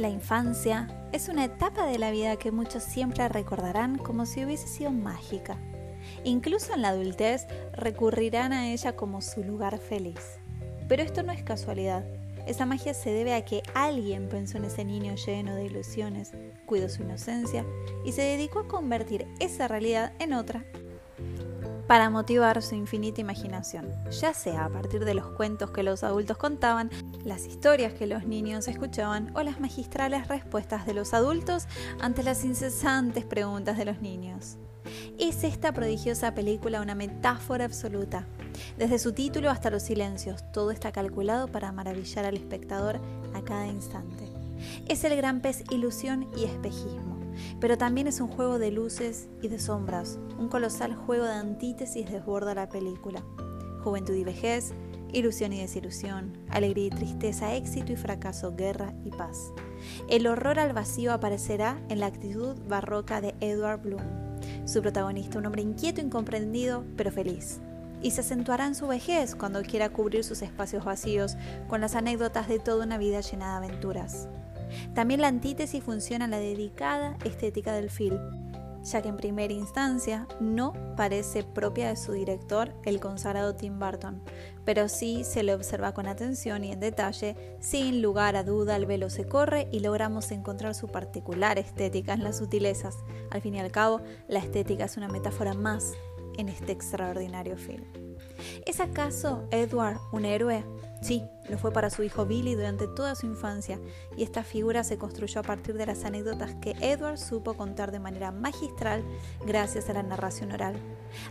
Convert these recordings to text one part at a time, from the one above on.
La infancia es una etapa de la vida que muchos siempre recordarán como si hubiese sido mágica. Incluso en la adultez recurrirán a ella como su lugar feliz. Pero esto no es casualidad. Esa magia se debe a que alguien pensó en ese niño lleno de ilusiones, cuidó su inocencia y se dedicó a convertir esa realidad en otra para motivar su infinita imaginación, ya sea a partir de los cuentos que los adultos contaban, las historias que los niños escuchaban o las magistrales respuestas de los adultos ante las incesantes preguntas de los niños. Es esta prodigiosa película una metáfora absoluta. Desde su título hasta los silencios, todo está calculado para maravillar al espectador a cada instante. Es el gran pez ilusión y espejismo pero también es un juego de luces y de sombras, un colosal juego de antítesis desborda la película. Juventud y vejez, ilusión y desilusión, alegría y tristeza, éxito y fracaso, guerra y paz. El horror al vacío aparecerá en la actitud barroca de Edward Bloom, su protagonista, un hombre inquieto, incomprendido, pero feliz. Y se acentuará en su vejez cuando quiera cubrir sus espacios vacíos con las anécdotas de toda una vida llena de aventuras. También la antítesis funciona en la dedicada estética del film, ya que en primera instancia no parece propia de su director, el consagrado Tim Burton, pero sí se le observa con atención y en detalle, sin lugar a duda el velo se corre y logramos encontrar su particular estética en las sutilezas. Al fin y al cabo, la estética es una metáfora más en este extraordinario film. ¿Es acaso Edward un héroe? Sí, lo fue para su hijo Billy durante toda su infancia, y esta figura se construyó a partir de las anécdotas que Edward supo contar de manera magistral gracias a la narración oral.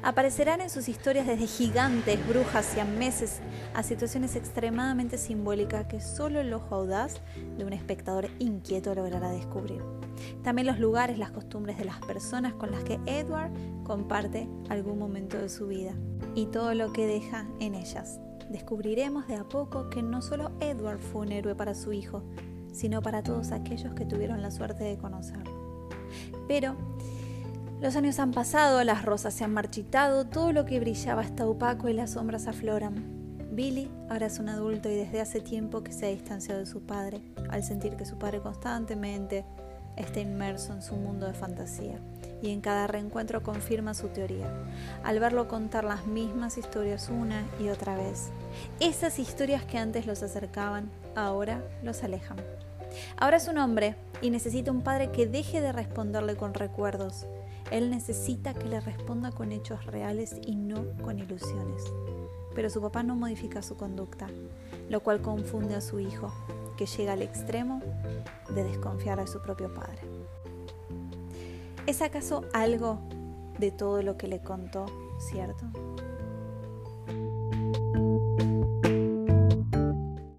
Aparecerán en sus historias desde gigantes, brujas y meses a situaciones extremadamente simbólicas que solo el ojo audaz de un espectador inquieto logrará descubrir. También los lugares, las costumbres de las personas con las que Edward comparte algún momento de su vida y todo lo que deja en ellas descubriremos de a poco que no solo Edward fue un héroe para su hijo, sino para todos aquellos que tuvieron la suerte de conocerlo. Pero los años han pasado, las rosas se han marchitado, todo lo que brillaba está opaco y las sombras afloran. Billy ahora es un adulto y desde hace tiempo que se ha distanciado de su padre, al sentir que su padre constantemente está inmerso en su mundo de fantasía y en cada reencuentro confirma su teoría, al verlo contar las mismas historias una y otra vez. Esas historias que antes los acercaban, ahora los alejan. Ahora es un hombre y necesita un padre que deje de responderle con recuerdos. Él necesita que le responda con hechos reales y no con ilusiones. Pero su papá no modifica su conducta, lo cual confunde a su hijo, que llega al extremo de desconfiar de su propio padre. ¿Es acaso algo de todo lo que le contó cierto?